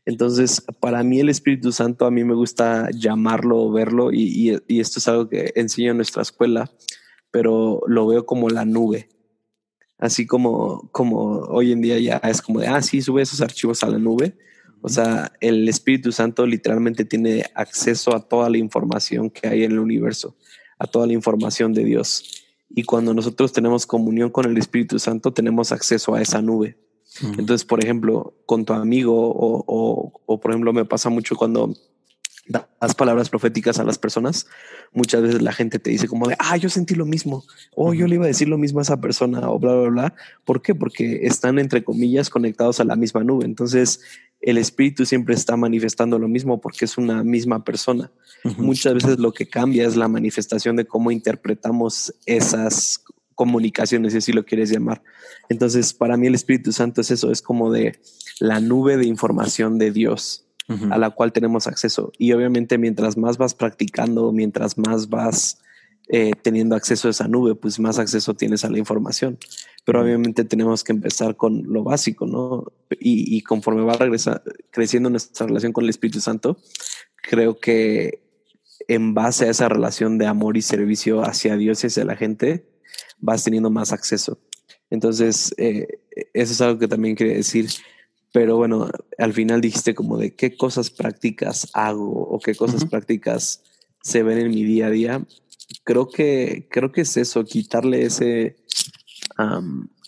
Entonces, para mí el Espíritu Santo, a mí me gusta llamarlo, verlo, y, y esto es algo que enseño en nuestra escuela, pero lo veo como la nube. Así como, como hoy en día ya es como de, ah, sí, sube esos archivos a la nube. O sea, el Espíritu Santo literalmente tiene acceso a toda la información que hay en el universo, a toda la información de Dios. Y cuando nosotros tenemos comunión con el Espíritu Santo, tenemos acceso a esa nube. Entonces, por ejemplo, con tu amigo o, o, o, por ejemplo, me pasa mucho cuando das palabras proféticas a las personas, muchas veces la gente te dice como de, ah, yo sentí lo mismo, o yo le iba a decir lo mismo a esa persona, o bla, bla, bla. ¿Por qué? Porque están, entre comillas, conectados a la misma nube. Entonces, el espíritu siempre está manifestando lo mismo porque es una misma persona. Muchas veces lo que cambia es la manifestación de cómo interpretamos esas comunicaciones, si así lo quieres llamar. Entonces, para mí el Espíritu Santo es eso, es como de la nube de información de Dios a la cual tenemos acceso. Y obviamente mientras más vas practicando, mientras más vas eh, teniendo acceso a esa nube, pues más acceso tienes a la información. Pero obviamente tenemos que empezar con lo básico, ¿no? Y, conforme va creciendo nuestra relación con el Espíritu Santo, creo que en base a esa relación de amor y servicio hacia Dios y hacia la gente, vas teniendo más acceso. Entonces, eh, eso es algo que también quería decir. Pero bueno, al final dijiste como de qué cosas prácticas hago o qué cosas prácticas se ven en mi día a día. Creo que, creo que es eso, quitarle ese,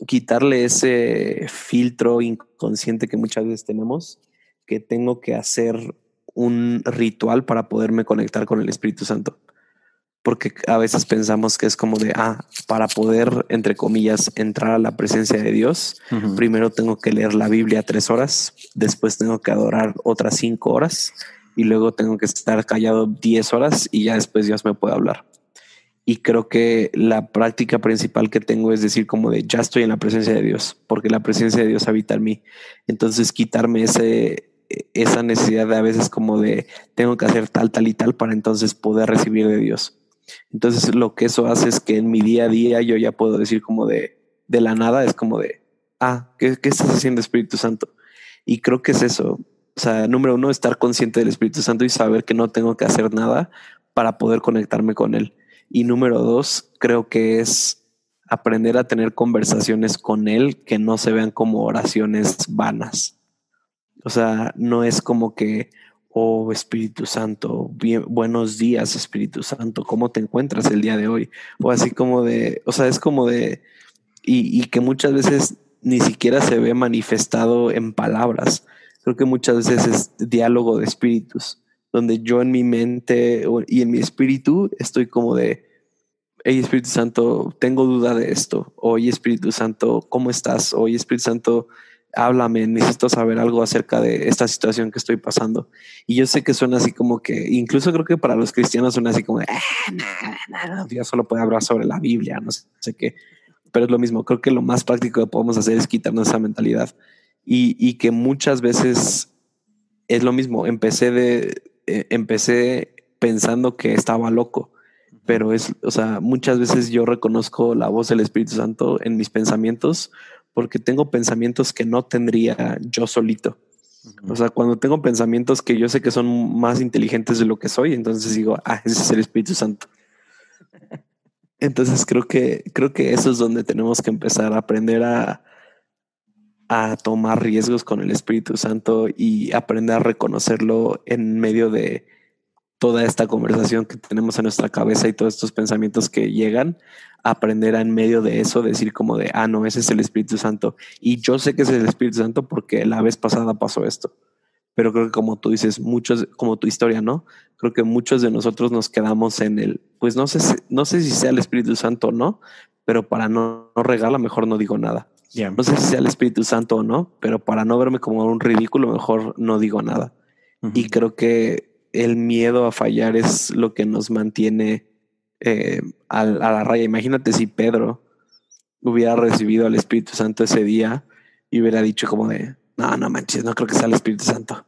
quitarle ese filtro inconsciente que muchas veces tenemos, que tengo que hacer un ritual para poderme conectar con el Espíritu Santo porque a veces pensamos que es como de, ah, para poder, entre comillas, entrar a la presencia de Dios, primero tengo que leer la Biblia tres horas, después tengo que adorar otras cinco horas y luego tengo que estar callado diez horas y ya después Dios me puede hablar. Y creo que la práctica principal que tengo es decir como de, ya estoy en la presencia de Dios, porque la presencia de Dios habita en mí. Entonces quitarme ese, esa necesidad de a veces como de, tengo que hacer tal, tal y tal para entonces poder recibir de Dios entonces lo que eso hace es que en mi día a día yo ya puedo decir como de, de la nada, es como de, ah, ¿qué, ¿qué estás haciendo Espíritu Santo? Y creo que es eso. O sea, número uno, estar consciente del Espíritu Santo y saber que no tengo que hacer nada para poder conectarme con Él. Y número dos, creo que es aprender a tener conversaciones con Él que no se vean como oraciones vanas. O sea, no es como que, Oh Espíritu Santo, buenos días Espíritu Santo, ¿cómo te encuentras el día de hoy? O así como de, o sea, es como de, y, que muchas veces ni siquiera se ve manifestado en palabras. Creo que muchas veces es diálogo de espíritus, donde yo en mi mente y en mi espíritu estoy como de, hey Espíritu Santo, tengo duda de esto. Oye Espíritu Santo, ¿cómo estás? Oye Espíritu Santo, háblame, necesito saber algo acerca de esta situación que estoy pasando. Y yo sé que suena así como que, incluso creo que para los cristianos suena así como de, ah, Dios solo puede hablar sobre la Biblia, no sé, qué. Pero es lo mismo, creo que lo más práctico que podemos hacer es quitarnos esa mentalidad. Y, y que muchas veces es lo mismo, empecé de, eh, empecé pensando que estaba loco. Pero es, o sea, muchas veces yo reconozco la voz del Espíritu Santo en mis pensamientos porque tengo pensamientos que no tendría yo solito. O sea, cuando tengo pensamientos que yo sé que son más inteligentes de lo que soy, entonces digo, ah, ese es el Espíritu Santo. Entonces creo que creo que eso es donde tenemos que empezar a aprender a, a tomar riesgos con el Espíritu Santo y aprender a reconocerlo en medio de toda esta conversación que tenemos en nuestra cabeza y todos estos pensamientos que llegan, aprender a en medio de eso decir como de, ah, no, ese es el Espíritu Santo. Y yo sé que es el Espíritu Santo porque la vez pasada pasó esto. Pero creo que como tú dices, muchos, como tu historia, ¿no? Creo que muchos de nosotros nos quedamos en el, pues no sé, no sé si sea el Espíritu Santo o no, pero para no, no regalar, mejor no digo nada. No sé si sea el Espíritu Santo o no, pero para no verme como un ridículo, mejor no digo nada. Y creo que el miedo a fallar es lo que nos mantiene eh, a, la raya. Imagínate si Pedro hubiera recibido al Espíritu Santo ese día y hubiera dicho como de, no, no manches, no creo que sea el Espíritu Santo.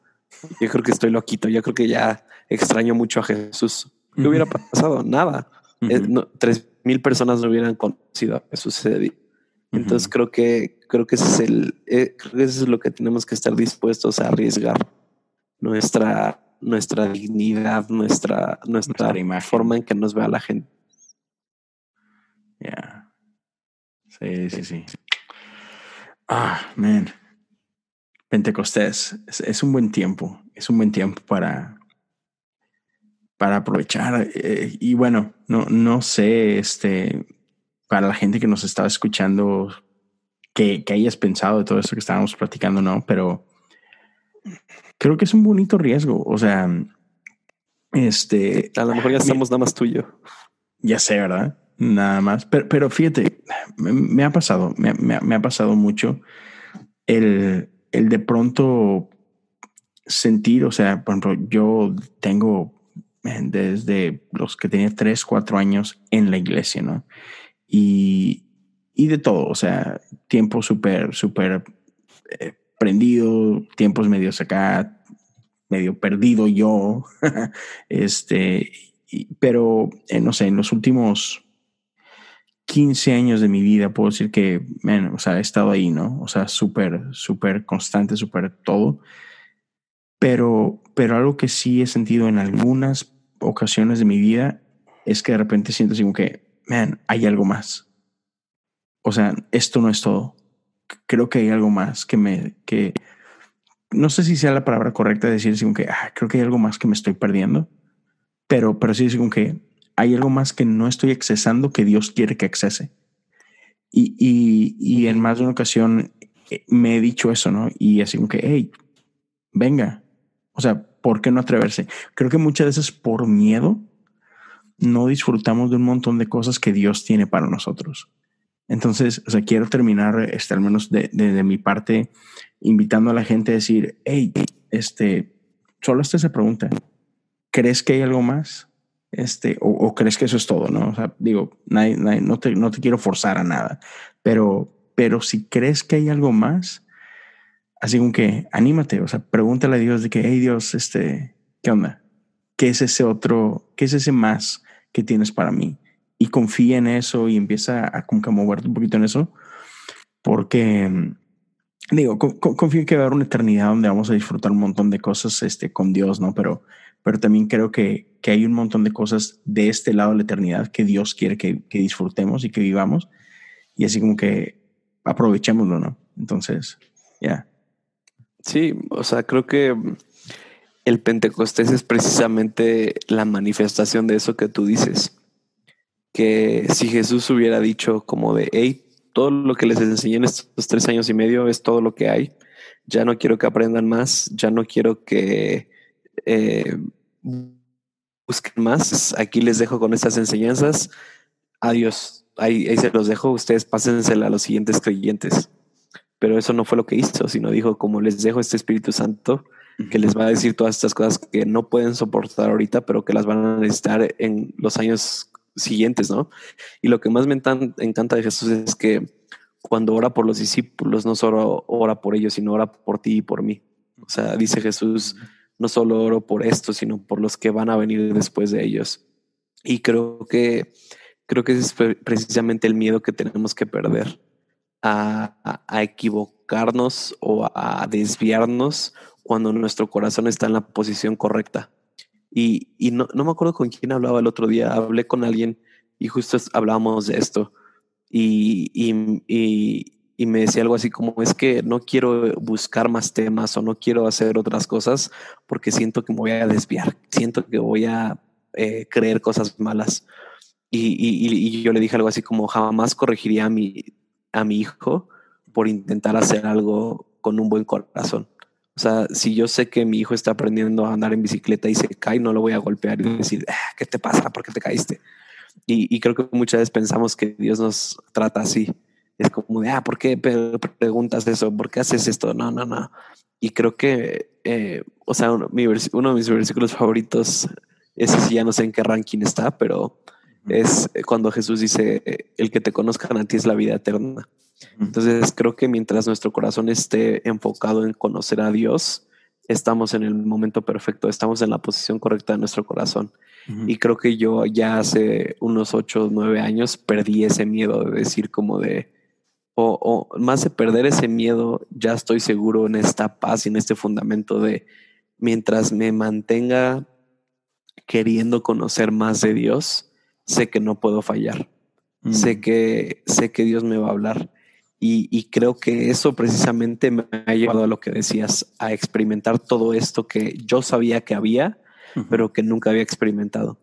Yo creo que estoy loquito, yo creo que ya extraño mucho a Jesús. ¿Qué hubiera pasado? Nada. Eh, tres mil personas no hubieran conocido a Jesús ese día. Entonces creo que creo que ese es el eh, creo que eso es lo que tenemos que estar dispuestos a arriesgar nuestra nuestra dignidad, nuestra, nuestra, forma en que nos vea la gente. Ya. Sí, sí, sí. Ah, man. Pentecostés es, un buen tiempo. Es un buen tiempo para, para aprovechar. Eh, y bueno, no, no sé, este, para la gente que nos estaba escuchando, que, que hayas pensado de todo esto que estábamos platicando, ¿no? Pero creo que es un bonito riesgo. O sea, este. A lo mejor ya estamos nada más tuyo. Ya sé, ¿verdad? Nada más. Pero, pero fíjate, me, ha pasado, me, ha pasado mucho el, el de pronto sentir, o sea, por ejemplo, yo tengo desde los que tenía tres, cuatro años en la iglesia, ¿no? Y, y de todo, o sea, tiempo súper, súper eh, prendido, tiempos medios acá, medio perdido yo, este, pero eh, no sé, en los últimos 15 años de mi vida puedo decir que, o sea, he estado ahí, ¿no? O sea, súper, súper constante, súper todo. Pero, pero algo que sí he sentido en algunas ocasiones de mi vida es que de repente siento así como que, man, hay algo más. O sea, esto no es todo. Creo que hay algo más que me, que, no sé si sea la palabra correcta decir así como que, ah, creo que hay algo más que me estoy perdiendo, pero, pero sí es como que hay algo más que no estoy accesando que Dios quiere que accese. Y, y, y en más de una ocasión eh, me he dicho eso, ¿no? Y así como que, hey, venga. O sea, ¿por qué no atreverse? Creo que muchas veces por miedo no disfrutamos de un montón de cosas que Dios tiene para nosotros. Entonces, o sea, quiero terminar, este, al menos de, de, mi parte, invitando a la gente a decir, hey, este, solo hasta esa pregunta. ¿Crees que hay algo más? Este, o, crees que eso es todo, ¿no? O sea, digo, no, te, no te quiero forzar a nada, pero, pero si crees que hay algo más, así como que anímate, o sea, pregúntale a Dios de que, hey Dios, este, ¿qué onda? ¿Qué es ese otro, qué es ese más que tienes para mí? Y confía en eso y empieza a, como que moverte un poquito en eso, porque digo, confío en que va a haber una eternidad donde vamos a disfrutar un montón de cosas este, con Dios, ¿no? Pero, pero también creo que, que hay un montón de cosas de este lado de la eternidad que Dios quiere que, disfrutemos y que vivamos. Y así como que aprovechémoslo, ¿no? Entonces, ya. Sí, o sea, creo que el Pentecostés es precisamente la manifestación de eso que tú dices. Que si Jesús hubiera dicho como de, hey, todo lo que les enseñé en estos tres años y medio es todo lo que hay. Ya no quiero que aprendan más, ya no quiero que eh, busquen más. Aquí les dejo con estas enseñanzas. Adiós. Ahí, ahí se los dejo. Ustedes pásensela a los siguientes creyentes. Pero eso no fue lo que hizo, sino dijo, como les dejo este Espíritu Santo, que les va a decir todas estas cosas que no pueden soportar ahorita, pero que las van a necesitar en los años siguientes, ¿no? Y lo que más me encanta de Jesús es que cuando ora por los discípulos, no solo ora por ellos, sino ora por ti y por mí. O sea, dice Jesús, no solo oro por esto, sino por los que van a venir después de ellos. Y creo que, creo que ese es precisamente el miedo que tenemos que perder a equivocarnos o a desviarnos cuando nuestro corazón está en la posición correcta. Y, y no, no, me acuerdo con quién hablaba el otro día, hablé con alguien y justo hablábamos de esto. Y, y, y, me decía algo así como, es que no quiero buscar más temas o no quiero hacer otras cosas porque siento que me voy a desviar, siento que voy a eh, creer cosas malas. Y, yo le dije algo así como, jamás corregiría a mi, a mi hijo por intentar hacer algo con un buen corazón. O sea, si yo sé que mi hijo está aprendiendo a andar en bicicleta y se cae, no lo voy a golpear y decir, ah, ¿qué te pasa? ¿Por qué te caíste? Y, creo que muchas veces pensamos que Dios nos trata así. Es como de, ah, ¿por qué preguntas eso? ¿Por qué haces esto? No, no, no. Y creo que, eh, o sea, uno, uno, de mis versículos favoritos, ese sí ya no sé en qué ranking está, pero es cuando Jesús dice, el que te conozcan a ti es la vida eterna. Entonces creo que mientras nuestro corazón esté enfocado en conocer a Dios, estamos en el momento perfecto, estamos en la posición correcta de nuestro corazón. Y creo que yo ya hace unos ocho o nueve años perdí ese miedo de decir como de, o, o, más de perder ese miedo, ya estoy seguro en esta paz y en este fundamento de mientras me mantenga queriendo conocer más de Dios, sé que no puedo fallar. Sé que sé que Dios me va a hablar y, creo que eso precisamente me ha llevado a lo que decías, a experimentar todo esto que yo sabía que había, pero que nunca había experimentado.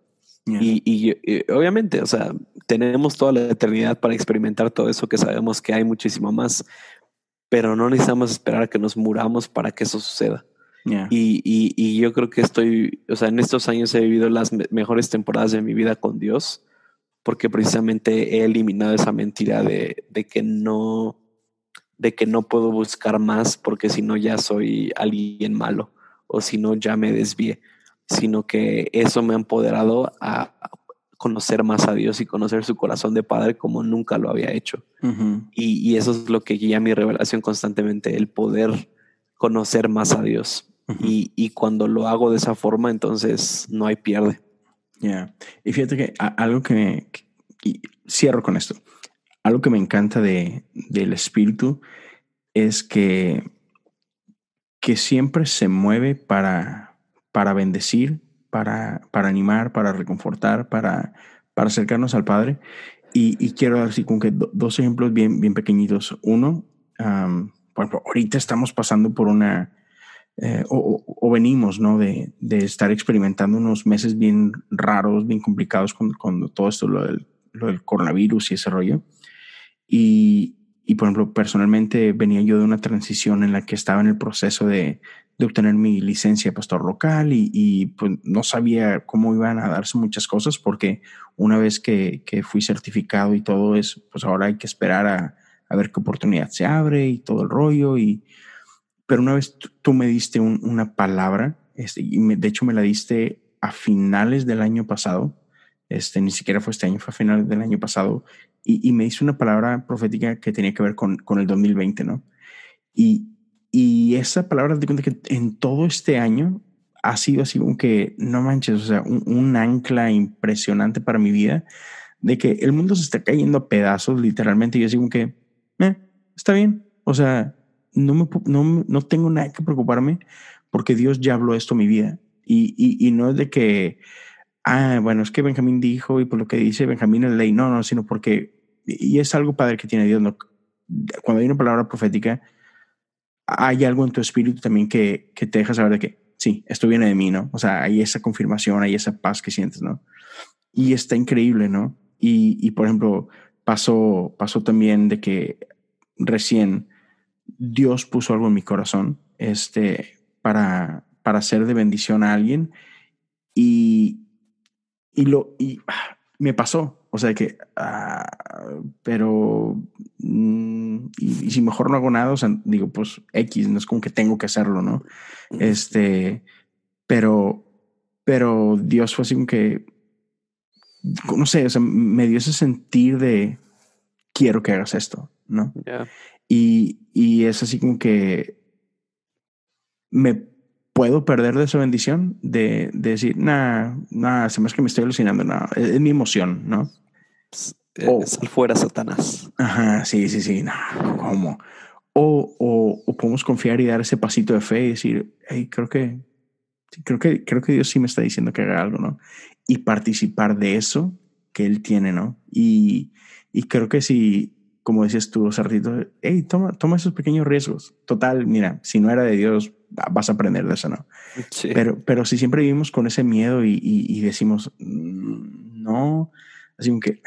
Y, obviamente, o sea, tenemos toda la eternidad para experimentar todo eso que sabemos que hay muchísimo más, pero no necesitamos esperar a que nos muramos para que eso suceda. Y, y, yo creo que estoy, o sea, en estos años he vivido las mejores temporadas de mi vida con Dios porque precisamente he eliminado esa mentira de, que no de que no puedo buscar más porque si no ya soy alguien malo o si no ya me desvié, sino que eso me ha empoderado a conocer más a Dios y conocer su corazón de padre como nunca lo había hecho. y, eso es lo que guía mi revelación constantemente, el poder conocer más a Dios. Y, y, cuando lo hago de esa forma, entonces no hay pierde. Ya. Y fíjate que algo que, me, y cierro con esto. Algo que me encanta de, del espíritu es que, que siempre se mueve para, para bendecir, para, para animar, para reconfortar, para, para acercarnos al Padre. Y, quiero dar así como que dos ejemplos bien, bien pequeñitos. Uno, por ejemplo, ahorita estamos pasando por una, eh, o, venimos, ¿no? De, de, estar experimentando unos meses bien raros, bien complicados con, con todo esto, lo del, lo del, coronavirus y ese rollo. Y, y, por ejemplo, personalmente venía yo de una transición en la que estaba en el proceso de, de obtener mi licencia de pastor local y, y, pues no sabía cómo iban a darse muchas cosas porque una vez que, que fui certificado y todo eso, pues ahora hay que esperar a, a ver qué oportunidad se abre y todo el rollo y, pero una vez tú, me diste una palabra, este, y de hecho me la diste a finales del año pasado, este, ni siquiera fue este año, fue a finales del año pasado, y, me diste una palabra profética que tenía que ver con, con el 2020, ¿no? Y, y esa palabra, te cuenta que en todo este año ha sido así como que, no manches, o sea, un, ancla impresionante para mi vida, de que el mundo se está cayendo a pedazos, literalmente, y yo como que, eh, está bien, o sea, no, me, no, no tengo nada que preocuparme porque Dios ya habló esto en mi vida. Y, y, y, no es de que, ah, bueno, es que Benjamín dijo y por lo que dice Benjamín es ley. No, no, sino porque, y es algo padre que tiene Dios. ¿no? Cuando hay una palabra profética, hay algo en tu espíritu también que, que te deja saber de que, sí, esto viene de mí, ¿no? O sea, hay esa confirmación, hay esa paz que sientes, ¿no? Y está increíble, ¿no? Y, y por ejemplo, pasó, pasó también de que recién Dios puso algo en mi corazón este, para, para ser de bendición a alguien y, y, lo, y ah, me pasó. O sea que, ah, pero, mm, y, si mejor no hago nada, o sea, digo, pues X, no es como que tengo que hacerlo, ¿no? Este, pero, pero Dios fue así como que, no sé, o sea, me dio ese sentir de quiero que hagas esto, ¿no? Y, y es así como que me puedo perder de esa bendición de, de decir, nada, nada, se me es que me estoy alucinando, no, es, mi emoción, ¿no? Es, es fuera Satanás. Ajá, sí, sí, sí, no, ¿cómo? O, o, o, podemos confiar y dar ese pasito de fe y decir, hey, creo que, creo que, creo que Dios sí me está diciendo que haga algo, ¿no? Y participar de eso que Él tiene, ¿no? Y, y creo que si, como decías tú hace ratito, hey, toma, toma esos pequeños riesgos. Total, mira, si no era de Dios, vas a aprender de eso, ¿no? Pero, pero si siempre vivimos con ese miedo y, y, decimos, mm, no, así que,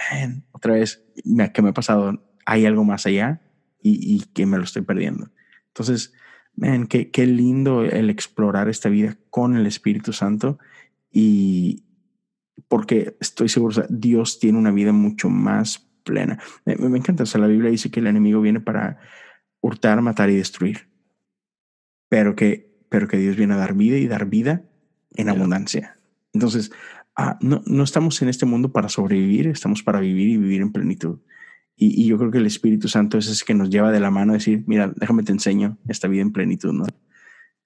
otra vez, ¿qué me ha pasado? Hay algo más allá y, y que me lo estoy perdiendo. Entonces, man, qué, qué lindo el explorar esta vida con el Espíritu Santo y porque estoy seguro, Dios tiene una vida mucho más plena. Me, encanta, o sea, la Biblia dice que el enemigo viene para hurtar, matar y destruir, pero que, pero que Dios viene a dar vida y dar vida en abundancia. Entonces, ah, no, no estamos en este mundo para sobrevivir, estamos para vivir y vivir en plenitud. Y, y, yo creo que el Espíritu Santo es ese que nos lleva de la mano a decir, mira, déjame te enseño esta vida en plenitud, ¿no?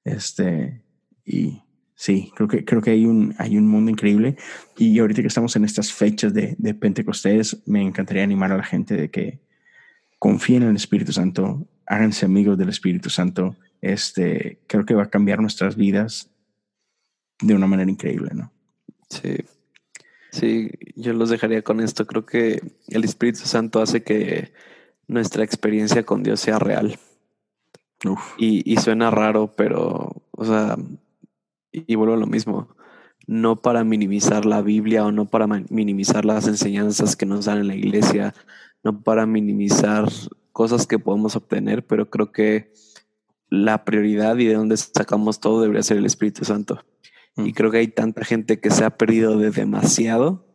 Este, y Sí, creo que, creo que hay, un, hay un mundo increíble. Y ahorita que estamos en estas fechas de, de Pentecostés, me encantaría animar a la gente de que confíen en el Espíritu Santo, háganse amigos del Espíritu Santo. Este, creo que va a cambiar nuestras vidas de una manera increíble, ¿no? Sí. Sí, yo los dejaría con esto. Creo que el Espíritu Santo hace que nuestra experiencia con Dios sea real. Y, y suena raro, pero, o sea, y vuelvo a lo mismo, no para minimizar la Biblia o no para minimizar las enseñanzas que nos dan en la iglesia, no para minimizar cosas que podemos obtener, pero creo que la prioridad y de donde sacamos todo debería ser el Espíritu Santo. Y mm. creo que hay tanta gente que se ha perdido de demasiado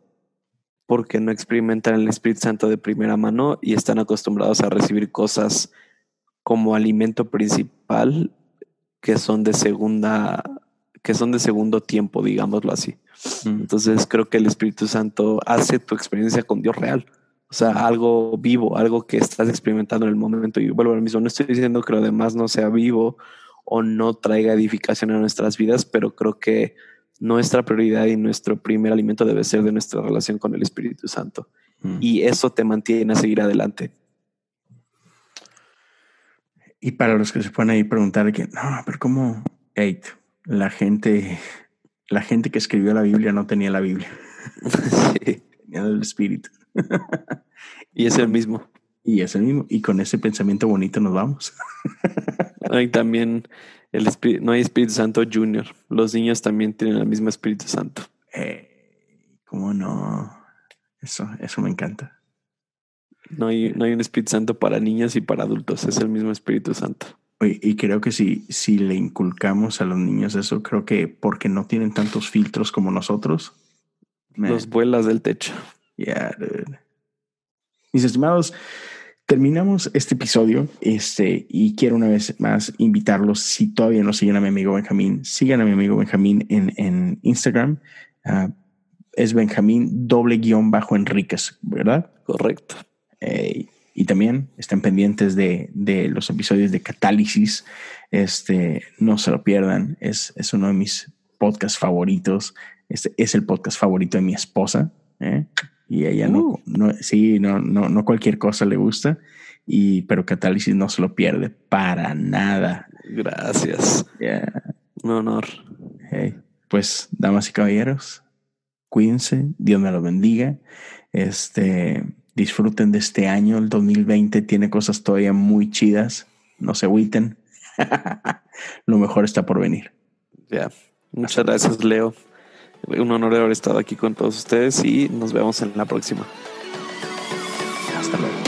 porque no experimentan el Espíritu Santo de primera mano y están acostumbrados a recibir cosas como alimento principal que son de segunda que son de segundo tiempo, digámoslo así. Entonces creo que el Espíritu Santo hace tu experiencia con Dios real. O sea, algo vivo, algo que estás experimentando en el momento. Y vuelvo a lo mismo, no estoy diciendo que lo demás no sea vivo o no traiga edificación a nuestras vidas, pero creo que nuestra prioridad y nuestro primer alimento debe ser de nuestra relación con el Espíritu Santo. Mm. Y eso te mantiene a seguir adelante. Y para los que se pueden ahí preguntar que, no, pero ¿cómo? La gente, la gente que escribió la Biblia no tenía la Biblia. Tenía el Espíritu. y es el mismo. Y es el mismo. Y con ese pensamiento bonito nos vamos. hay también el Espíritu, no hay Espíritu Santo Junior. Los niños también tienen el mismo Espíritu Santo. Eh, ¿Cómo no? Eso, eso me encanta. No hay, no hay un Espíritu Santo para niños y para adultos, es el mismo Espíritu Santo. Y creo que si, si le inculcamos a los niños eso, creo que porque no tienen tantos filtros como nosotros. Los vuelas del techo. Yeah, Mis estimados, terminamos este episodio este, y quiero una vez más invitarlos, si todavía no siguen a mi amigo Benjamín, sigan a mi amigo Benjamín en, en Instagram. Ah, es Benjamín doble guion bajo Enríquez, ¿verdad? Correcto. Y también estén pendientes de, de, los episodios de Catálisis. Este, no se lo pierdan. Es, es uno de mis podcasts favoritos. Este es el podcast favorito de mi esposa. ¿eh? Y ella no, uh. no, sí, no, no, no cualquier cosa le gusta. Y, pero Catálisis no se lo pierde para nada. Gracias. Un honor. pues, damas y caballeros, cuídense, Dios me los bendiga. Este, Disfruten de este año, el 2020 tiene cosas todavía muy chidas, no se agüiten. Lo mejor está por venir. Ya, muchas gracias Leo. Un honor haber estado aquí con todos ustedes y nos vemos en la próxima. Hasta luego.